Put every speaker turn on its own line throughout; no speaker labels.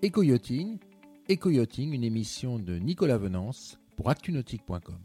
Éco-yachting, une émission de Nicolas Venance pour actunautique.com.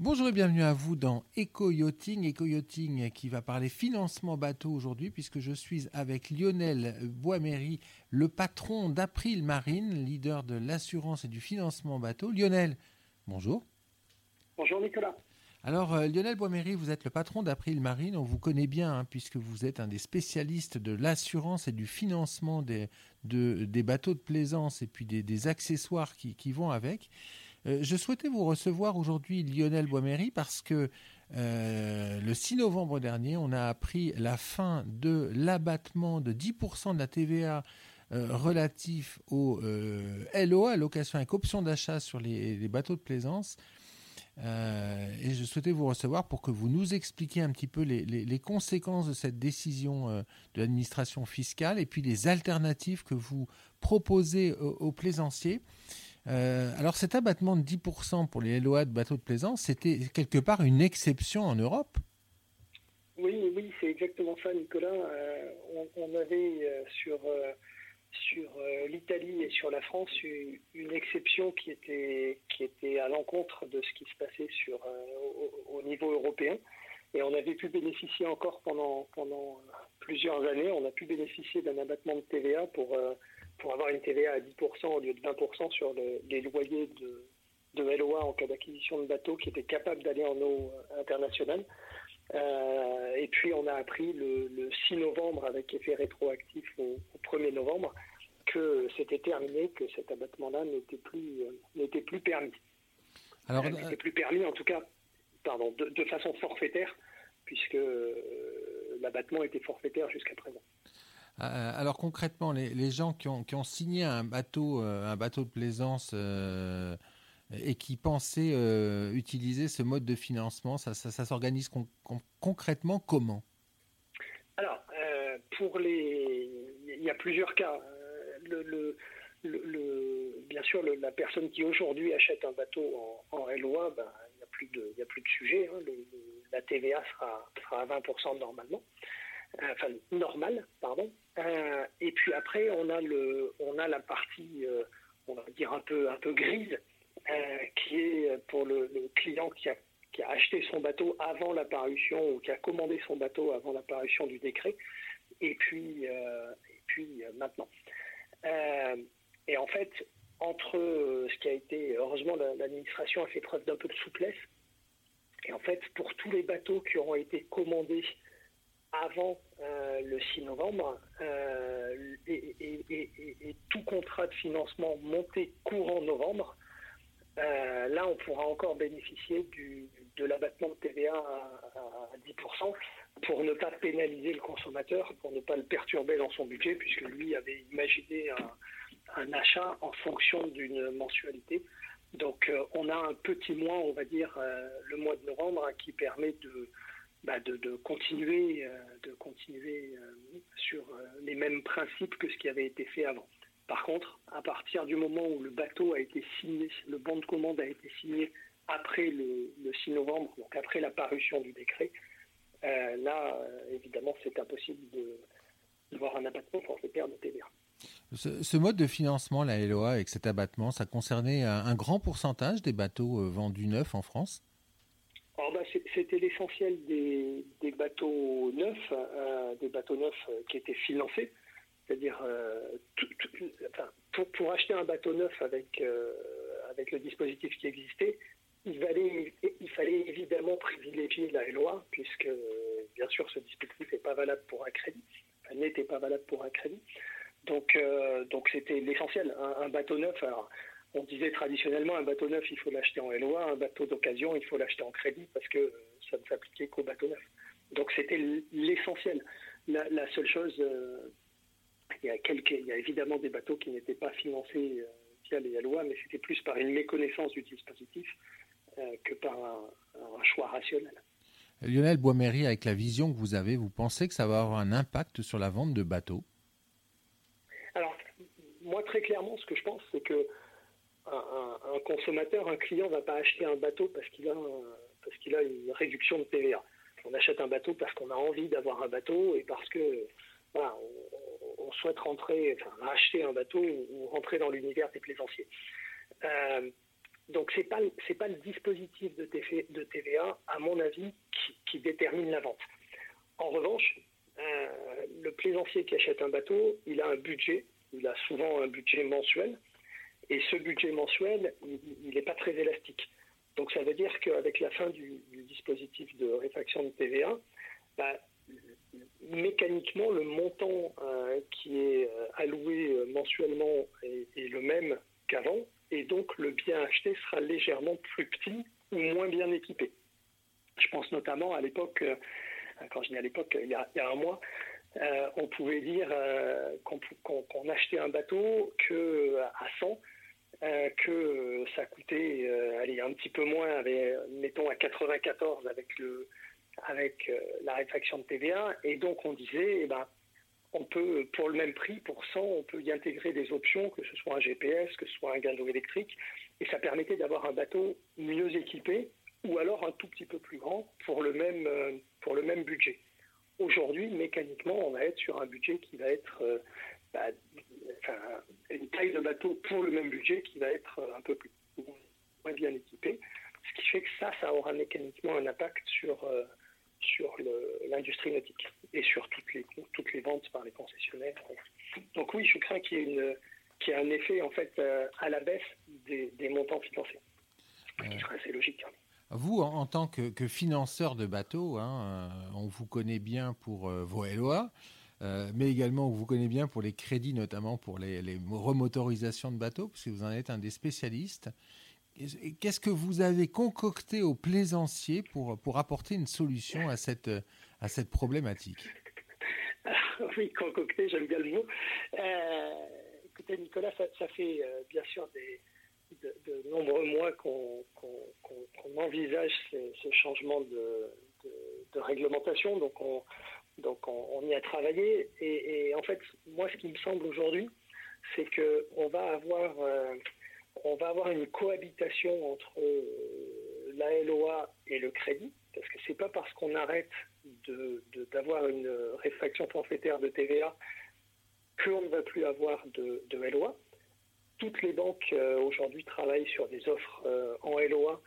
Bonjour et bienvenue à vous dans Eco-Yachting. Eco-Yachting qui va parler financement bateau aujourd'hui puisque je suis avec Lionel Boisméry, le patron d'April Marine, leader de l'assurance et du financement bateau. Lionel, bonjour.
Bonjour Nicolas.
Alors euh, Lionel Boisméry, vous êtes le patron d'April Marine, on vous connaît bien hein, puisque vous êtes un des spécialistes de l'assurance et du financement des, bateaux de plaisance et puis des, accessoires qui, vont avec. Euh, je souhaitais vous recevoir aujourd'hui, Lionel Boisméry, parce que euh, le 6 novembre dernier, on a appris la fin de l'abattement de 10% de la TVA relatif au LOA, location avec option d'achat sur les, bateaux de plaisance. Et je souhaitais vous recevoir pour que vous nous expliquiez un petit peu les, conséquences de cette décision de l'administration fiscale et puis les alternatives que vous proposez aux plaisanciers. Euh, alors cet abattement de 10% pour les LOA de bateaux de plaisance, c'était quelque part une exception en Europe?
Oui, oui, c'est exactement ça, Nicolas. Euh, on, avait euh, sur, sur l'Italie et sur la France une exception qui était, qui était à l'encontre de ce qui se passait sur, au, niveau européen. Et on avait pu bénéficier encore pendant, pendant plusieurs années, on a pu bénéficier d'un abattement de TVA pour pour avoir une TVA à 10% au lieu de 20% sur les loyers de, de LOA en cas d'acquisition de bateaux qui étaient capables d'aller en eau internationale. Euh, et puis on a appris le, 6 novembre avec effet rétroactif au, 1er novembre que c'était terminé, que cet abattement-là n'était plus, euh, n'était plus permis. Alors, n'était plus permis en tout cas pardon, de, de façon forfaitaire puisque euh, l'abattement était forfaitaire jusqu'à présent.
Euh, alors concrètement, les, gens qui ont, signé un bateau, euh, un bateau de plaisance euh, et qui pensaient utiliser ce mode de financement, ça, s'organise concrètement comment?
Alors, pour les, il y a plusieurs cas. Le, bien sûr, la personne qui aujourd'hui achète un bateau en, LOA, ben, il n'y a plus de, a plus de sujet. Hein. la TVA sera, à 20% normalement enfin normal, pardon. Euh, et puis après, on a la partie, euh, on va dire un peu, grise, euh, qui est pour le, client qui a, qui a, acheté son bateau avant la parution ou qui a commandé son bateau avant la parution du décret, et puis, et puis maintenant. et en fait, entre ce qui a été, heureusement, l'administration a fait preuve d'un peu de souplesse. Et en fait, pour tous les bateaux qui auront été commandés avant euh, le 6 novembre euh, et, tout contrat de financement monté courant novembre, euh, là on pourra encore bénéficier de l'abattement de TVA à, 10% pour ne pas pénaliser le consommateur, pour ne pas le perturber dans son budget, puisque lui avait imaginé un, achat en fonction d'une mensualité. Donc on a un petit mois, on va dire, le mois de novembre, qui permet de bah, de, continuer, de continuer euh, euh, sur euh, les mêmes principes que ce qui avait été fait avant. Par contre, à partir du moment où le bateau a été signé, le bon de commande a été signé après le, 6 novembre, donc après la parution du décret, là, évidemment, c'est impossible de, voir un abattement forfaitaire de TVA.
Ce, ce, mode de financement, la LOA, avec cet abattement, ça concernait un grand pourcentage des bateaux vendus neufs en France?
Bah, c'était l'essentiel des, bateaux neufs, euh, des bateaux neufs euh, qui étaient financés. C'est-à-dire, euh, pour, acheter un bateau neuf avec, avec le dispositif qui existait, il fallait, il fallait évidemment privilégier la LOA, puisque bien sûr ce dispositif n'est pas valable pour un crédit, n'était pas valable pour un crédit. Donc, donc c'était l'essentiel. Un, bateau neuf, alors on disait traditionnellement un bateau neuf, il faut l'acheter en LOA, un bateau d'occasion, il faut l'acheter en crédit parce que ça ne s'appliquait qu'au bateau neuf. Donc c'était l'essentiel. La, seule chose, euh, il, y a quelques, il y a évidemment des bateaux qui n'étaient pas financés euh, via les LOA, mais c'était plus par une méconnaissance du dispositif euh, que par un, choix rationnel.
Lionel Boisméry, avec la vision que vous avez, vous pensez que ça va avoir un impact sur la vente de bateaux?
Alors, moi, très clairement, ce que je pense, c'est que un, consommateur, un client ne va pas acheter un bateau parce qu'il a, parce qu'il a une réduction de TVA. On achète un bateau parce qu'on a envie d'avoir un bateau et parce que voilà, on, souhaite rentrer, enfin, acheter un bateau ou, rentrer dans l'univers des plaisanciers. Euh, donc c'est pas pas le dispositif de, de TVA, à mon avis, qui, détermine la vente. En revanche, euh, le plaisancier qui achète un bateau, il a un budget, il a souvent un budget mensuel, et ce budget mensuel, il n'est pas très élastique. Donc ça veut dire qu'avec la fin du, dispositif de réfaction de TVA, bah, mécaniquement, le montant euh, qui est euh, alloué euh, mensuellement est, le même qu'avant, et donc le bien acheté sera légèrement plus petit ou moins bien équipé. Je pense notamment à l'époque, quand je dis à l'époque, il, y a un mois, on pouvait dire qu'on achetait un bateau que à 100, que ça coûtait allez, un petit peu moins, mettons à 94 avec le, avec euh, la réfaction de TVA. Et donc, on disait, eh ben, on peut, pour le même prix, pour 100, on peut y intégrer des options, que ce soit un GPS, que ce soit un guindeau électrique. Et ça permettait d'avoir un bateau mieux équipé ou alors un tout petit peu plus grand pour le même, euh, pour le même budget. Aujourd'hui, mécaniquement, on va être sur un budget qui va être euh, bah, une taille de bateau pour le même budget qui va être un peu plus moins bien équipé. Ce qui fait que ça, ça aura mécaniquement un impact sur, sur l'industrie nautique et sur toutes les, toutes les ventes par les concessionnaires. Donc oui, je crains qu'il y ait, une, qu'il y ait un effet en fait euh, à la baisse des, des montants financés, ce qui serait assez logique. Hein.
Vous, en, tant que, que, financeur de bateaux, hein, euh, on vous connaît bien pour euh, vos LOA, mais également on vous connaît bien pour les crédits, notamment pour les, les remotorisations de bateaux, parce que vous en êtes un des spécialistes. Qu'est-ce que vous avez concocté aux plaisanciers pour, pour apporter une solution à cette, à cette problématique?
Oui, concocté, j'aime bien le mot. Euh, écoutez, Nicolas, ça, fait euh, bien sûr de, nombreux mois qu'on envisage ce, changement de, de, réglementation, donc on, donc on, y a travaillé. Et, en fait, moi, ce qui me semble aujourd'hui, c'est qu'on va avoir... Euh, on va avoir une cohabitation entre euh, la LOA et le crédit, parce que c'est pas parce qu'on arrête d'avoir une réfraction forfaitaire de TVA qu'on ne va plus avoir de, LOA. Toutes les banques euh, aujourd'hui travaillent sur des offres euh, en LOA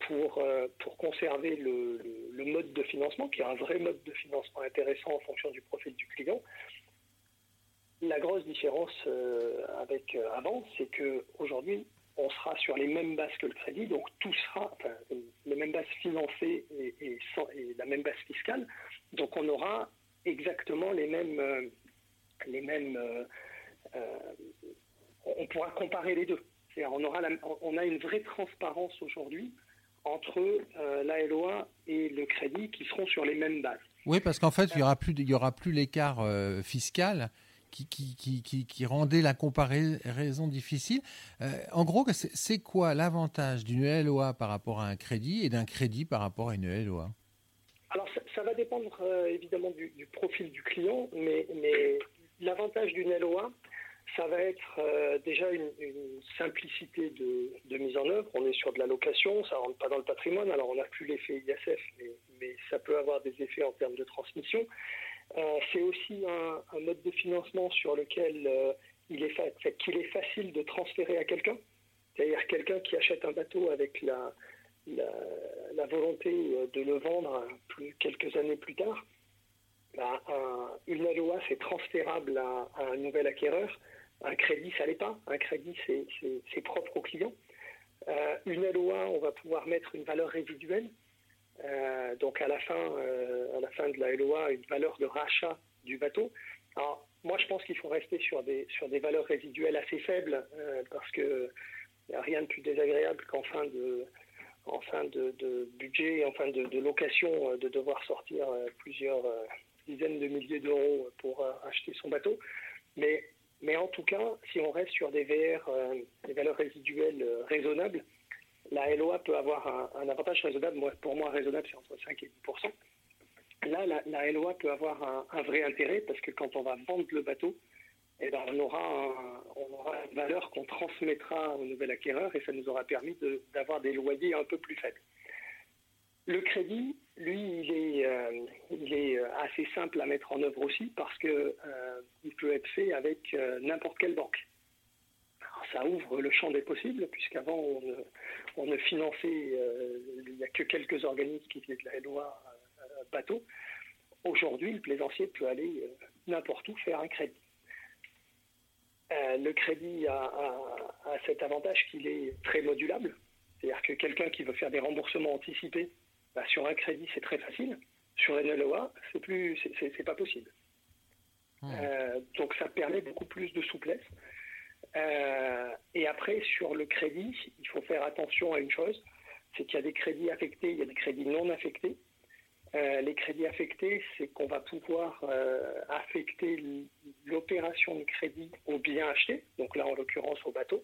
pour, pour conserver le, mode de financement, qui est un vrai mode de financement intéressant en fonction du profil du client. La grosse différence avec avant, c'est qu'aujourd'hui, on sera sur les mêmes bases que le crédit, donc tout sera, enfin, les mêmes bases financées et, la même base fiscale. Donc on aura exactement les mêmes, euh, les mêmes. Euh, euh, on pourra comparer les deux. On, aura on a une vraie transparence aujourd'hui entre la LOA et le crédit qui seront sur les mêmes bases.
Oui, parce qu'en fait, il n'y aura plus, il y aura plus l'écart fiscal qui, rendait la comparaison difficile. Euh, en gros, c'est quoi l'avantage d'une LOA par rapport à un crédit et d'un crédit par rapport à une LOA
Alors, ça, va dépendre euh, évidemment du, profil du client, mais, l'avantage d'une LOA, ça va être euh, déjà une, simplicité de, mise en œuvre. On est sur de la location, ça ne rentre pas dans le patrimoine, alors on n'a plus l'effet ISF, mais, mais, ça peut avoir des effets en termes de transmission. Euh, c'est aussi un, mode de financement sur lequel euh, il est, qu'il est facile de transférer à quelqu'un. C'est-à-dire quelqu'un qui achète un bateau avec la, volonté euh, de le vendre quelques années plus tard. Bah, une LOA, c'est transférable à, un nouvel acquéreur. Un crédit, ça l'est pas. Un crédit, c'est propre au client. une LOA, on va pouvoir mettre une valeur résiduelle. Euh, donc à la fin, euh, à la fin de la LOA, une valeur de rachat du bateau. Alors moi, je pense qu'il faut rester sur des sur des valeurs résiduelles assez faibles euh, parce que n'y a rien de plus désagréable qu'en fin de en fin de, budget, en fin de, location, de devoir sortir plusieurs dizaines de milliers d'euros pour acheter son bateau. Mais mais en tout cas, si on reste sur des VR, des valeurs résiduelles raisonnables, la LOA peut avoir un, avantage raisonnable. pour moi, raisonnable, c'est entre 5 et 10 Là, la, LOA peut avoir un, vrai intérêt parce que quand on va vendre le bateau, eh ben, on, aura une valeur qu'on transmettra au nouvel acquéreur et ça nous aura permis d'avoir des loyers un peu plus faibles. Le crédit, lui, il est, euh, est assez simple à mettre en œuvre aussi parce que euh, peut être fait avec n'importe quelle banque. Ça ouvre le champ des possibles, puisqu'avant on, ne finançait, il n'y a que quelques organismes qui faisaient de la loi bateau. Aujourd'hui, le plaisancier peut aller n'importe où faire un crédit. le crédit a, cet avantage qu'il est très modulable. C'est-à-dire que quelqu'un qui veut faire des remboursements anticipés, bah, sur un crédit, c'est très facile. Sur une LOA, c'est plus, c'est pas possible. Euh, donc ça permet beaucoup plus de souplesse. Euh, et après, sur le crédit, il faut faire attention à une chose, c'est qu'il y a des crédits affectés, il y a des crédits non affectés. Euh, les crédits affectés, c'est qu'on va pouvoir affecter l'opération de crédit au bien acheté, donc là en l'occurrence au bateau.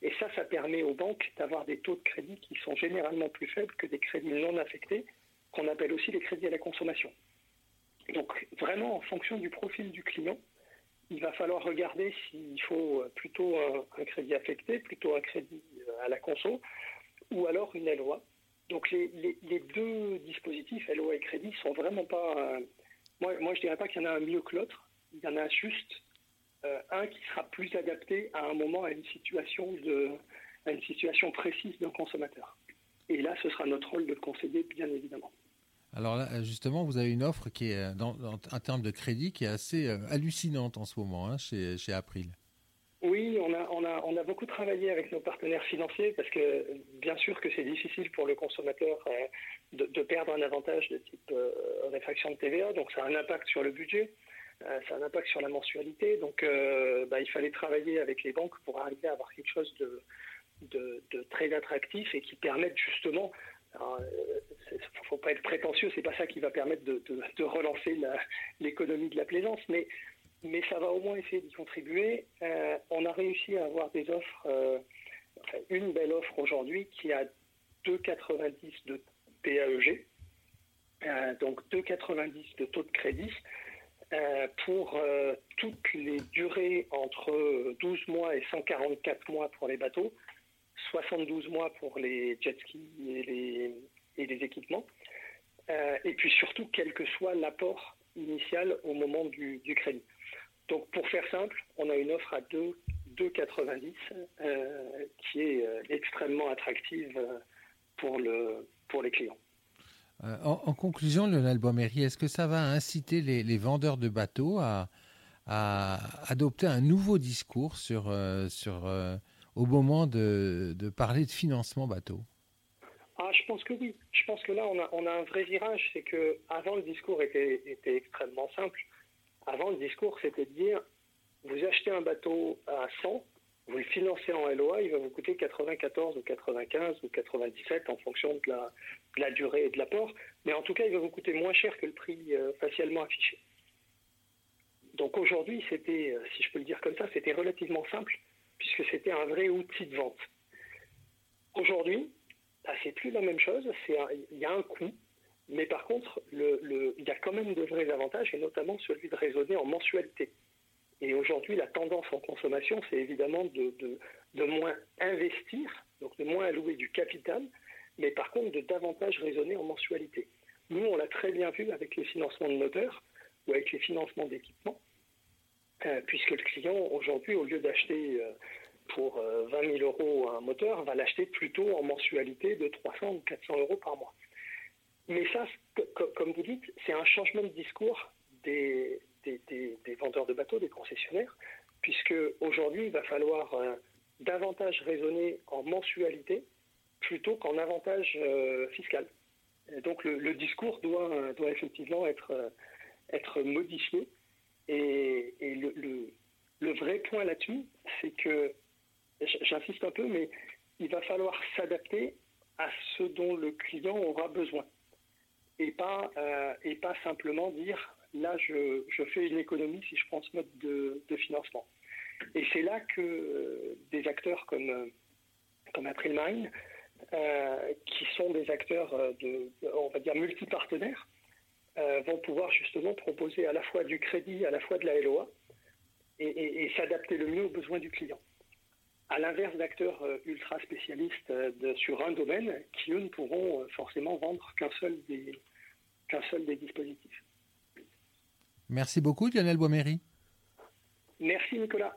Et ça, ça permet aux banques d'avoir des taux de crédit qui sont généralement plus faibles que des crédits non affectés, qu'on appelle aussi les crédits à la consommation. Donc vraiment, en fonction du profil du client, il va falloir regarder s'il faut plutôt un, crédit affecté, plutôt un crédit euh, à la conso, ou alors une LOA. Donc les, deux dispositifs, LOA et crédit, sont vraiment pas... Euh, moi, moi, je dirais pas qu'il y en a un mieux que l'autre. Il y en a juste euh, un qui sera plus adapté à un moment, à une situation, de, à une situation précise d'un consommateur. Et là, ce sera notre rôle de le conseiller, bien évidemment.
Alors là, justement, vous avez une offre qui est, dans, en termes de crédit, qui est assez euh, hallucinante en ce moment hein, chez, chez April.
Oui, on a, on, a, on a beaucoup travaillé avec nos partenaires financiers parce que bien sûr que c'est difficile pour le consommateur euh, de, perdre un avantage de type réfaction de TVA, donc ça a un impact sur le budget. Euh, ça a un impact sur la mensualité. Donc, euh, bah, il fallait travailler avec les banques pour arriver à avoir quelque chose de, de, très attractif et qui permette justement il ne euh, faut pas être prétentieux, c'est pas ça qui va permettre de, relancer l'économie de la plaisance, mais, ça va au moins essayer d'y contribuer. on a réussi à avoir des offres, une belle offre aujourd'hui qui a 2,90 de PAEG, donc 2,90 de taux de crédit, euh, pour euh, toutes les durées entre 12 mois et 144 mois pour les bateaux, 72 mois pour les jet skis et les, équipements, euh, et puis surtout quel que soit l'apport initial au moment du, crédit. Donc pour faire simple, on a une offre à 2,90 qui est extrêmement attractive pour, le, pour les clients.
Euh, en, conclusion, Lionel Boméry, est-ce que ça va inciter les, vendeurs de bateaux à, adopter un nouveau discours sur, euh, sur, euh, au moment de, parler de financement bateau
ah, Je pense que oui. Je pense que là, on a, un vrai virage. C'est que avant le discours était, était extrêmement simple. Avant, le discours, c'était de dire vous achetez un bateau à 100, vous le financez en LOA, il va vous coûter 94 ou 95 ou 97 en fonction de la, durée et de l'apport, mais en tout cas, il va vous coûter moins cher que le prix euh, facialement affiché. Donc aujourd'hui, c'était, euh, si je peux le dire comme ça, c'était relativement simple, puisque c'était un vrai outil de vente. Aujourd'hui, bah, c'est plus la même chose, il y a un coût, mais par contre, il y a quand même de vrais avantages, et notamment celui de raisonner en mensualité. Et aujourd'hui, la tendance en consommation, c'est évidemment de, de, moins investir, donc de moins allouer du capital, mais par contre de davantage raisonner en mensualité. Nous, on l'a très bien vu avec les financements de moteurs ou avec les financements d'équipements, puisque le client, aujourd'hui, au lieu d'acheter euh, pour 20 euh, 000 euros un moteur, va l'acheter plutôt en mensualité de 300 ou 400 euros par mois. Mais ça, comme vous dites, c'est un changement de discours des, des, vendeurs de bateaux, des concessionnaires, puisque aujourd'hui, il va falloir euh, davantage raisonner en mensualité plutôt qu'en avantage euh, fiscal. donc le, discours doit, doit effectivement être, euh, être modifié. Et, le, vrai point là-dessus, c'est que, j'insiste un peu, mais il va falloir s'adapter à ce dont le client aura besoin. Et pas, et pas simplement dire là, je, fais une économie si je prends ce mode de, financement. Et c'est là que euh, des acteurs comme, euh, comme April Mine, euh, qui sont des acteurs de, on va dire, multipartenaires, vont pouvoir justement proposer à la fois du crédit, à la fois de la LOA, et, s'adapter le mieux aux besoins du client. À l'inverse d'acteurs ultra spécialistes sur un domaine, qui eux ne pourront forcément vendre qu'un seul qu'un seul des dispositifs.
Merci beaucoup, Lionel Boiméry.
Merci Nicolas.